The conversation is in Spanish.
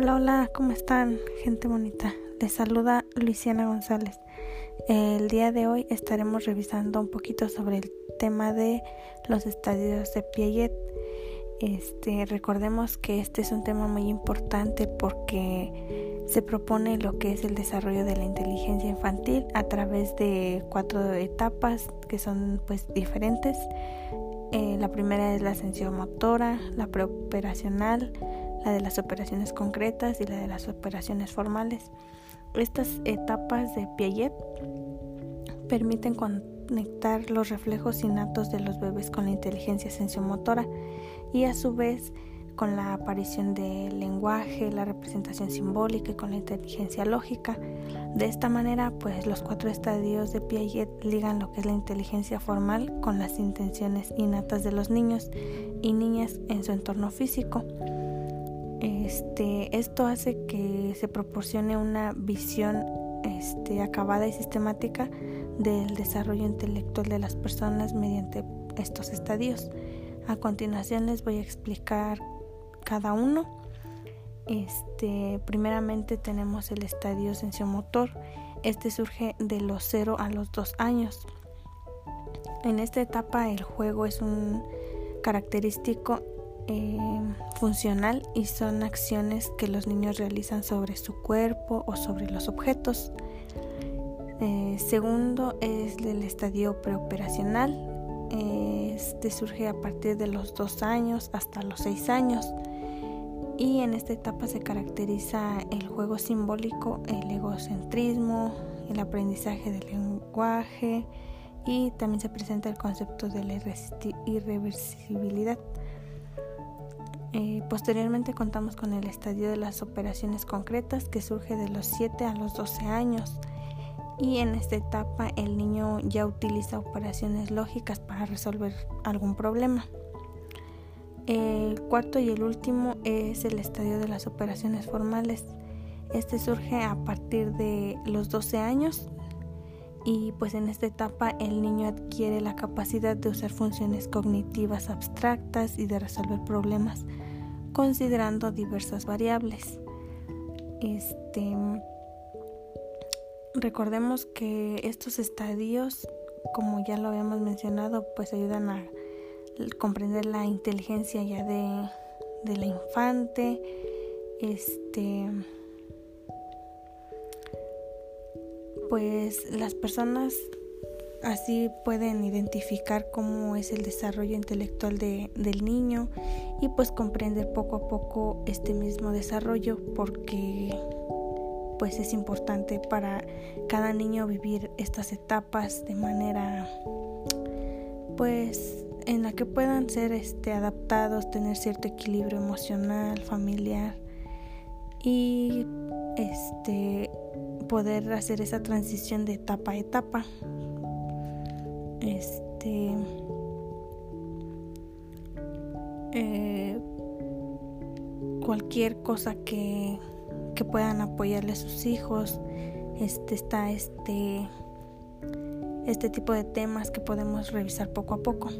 Hola, hola, ¿cómo están? Gente bonita. Les saluda Luisiana González. El día de hoy estaremos revisando un poquito sobre el tema de los estadios de Piaget. Este, recordemos que este es un tema muy importante porque se propone lo que es el desarrollo de la inteligencia infantil a través de cuatro etapas que son pues diferentes. Eh, la primera es la ascensión motora, la preoperacional, la de las operaciones concretas y la de las operaciones formales. Estas etapas de Piaget permiten conectar los reflejos innatos de los bebés con la inteligencia sensomotora y a su vez con la aparición del lenguaje, la representación simbólica y con la inteligencia lógica. De esta manera, pues los cuatro estadios de Piaget ligan lo que es la inteligencia formal con las intenciones innatas de los niños y niñas en su entorno físico. Este, esto hace que se proporcione una visión este, acabada y sistemática del desarrollo intelectual de las personas mediante estos estadios. A continuación les voy a explicar cada uno. Este, primeramente tenemos el estadio sensomotor. Este surge de los 0 a los 2 años. En esta etapa el juego es un característico eh, funcional y son acciones que los niños realizan sobre su cuerpo o sobre los objetos. Eh, segundo es el estadio preoperacional. Este surge a partir de los dos años hasta los seis años. Y en esta etapa se caracteriza el juego simbólico, el egocentrismo, el aprendizaje del lenguaje y también se presenta el concepto de la irreversibilidad. Eh, posteriormente contamos con el estadio de las operaciones concretas que surge de los 7 a los 12 años y en esta etapa el niño ya utiliza operaciones lógicas para resolver algún problema. El cuarto y el último es el estadio de las operaciones formales. Este surge a partir de los 12 años y pues en esta etapa el niño adquiere la capacidad de usar funciones cognitivas abstractas y de resolver problemas considerando diversas variables. Este recordemos que estos estadios, como ya lo habíamos mencionado, pues ayudan a comprender la inteligencia ya de, de la infante. Este pues las personas así pueden identificar cómo es el desarrollo intelectual de, del niño y pues comprender poco a poco este mismo desarrollo porque pues es importante para cada niño vivir estas etapas de manera pues en la que puedan ser este adaptados, tener cierto equilibrio emocional, familiar y este poder hacer esa transición de etapa a etapa. Este eh, cualquier cosa que, que puedan apoyarle a sus hijos. Este está este este tipo de temas que podemos revisar poco a poco.